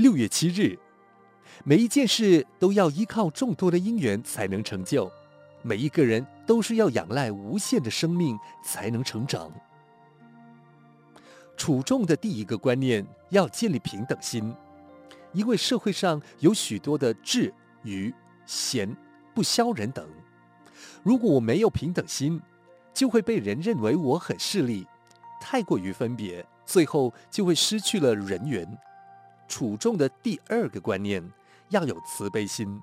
六月七日，每一件事都要依靠众多的因缘才能成就，每一个人都是要仰赖无限的生命才能成长。处众的第一个观念要建立平等心，因为社会上有许多的智、愚、贤、不肖人等。如果我没有平等心，就会被人认为我很势利，太过于分别，最后就会失去了人缘。处众的第二个观念要有慈悲心，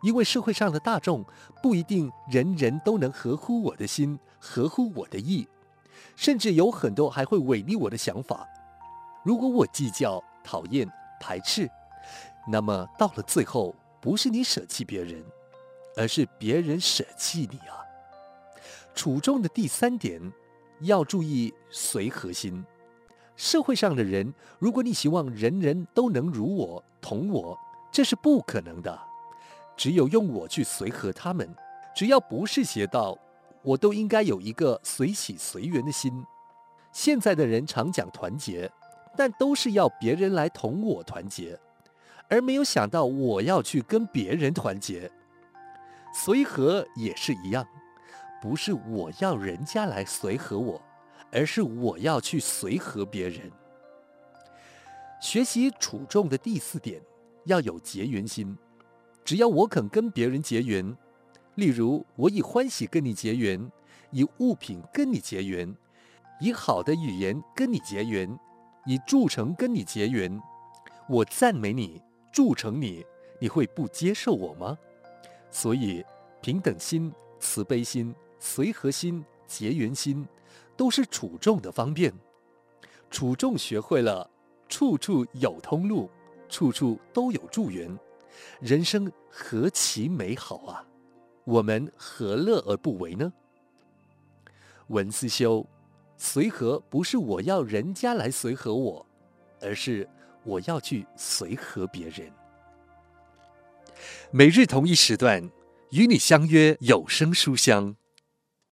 因为社会上的大众不一定人人都能合乎我的心，合乎我的意。甚至有很多还会违逆我的想法。如果我计较、讨厌、排斥，那么到了最后，不是你舍弃别人，而是别人舍弃你啊。处众的第三点，要注意随和心。社会上的人，如果你希望人人都能如我、同我，这是不可能的。只有用我去随和他们，只要不是邪道。我都应该有一个随喜随缘的心。现在的人常讲团结，但都是要别人来同我团结，而没有想到我要去跟别人团结。随和也是一样，不是我要人家来随和我，而是我要去随和别人。学习处众的第四点，要有结缘心。只要我肯跟别人结缘。例如，我以欢喜跟你结缘，以物品跟你结缘，以好的语言跟你结缘，以祝成跟你结缘。我赞美你，祝成你，你会不接受我吗？所以，平等心、慈悲心、随和心、结缘心，都是处众的方便。处众学会了，处处有通路，处处都有助缘，人生何其美好啊！我们何乐而不为呢？文思修，随和不是我要人家来随和我，而是我要去随和别人。每日同一时段，与你相约有声书香。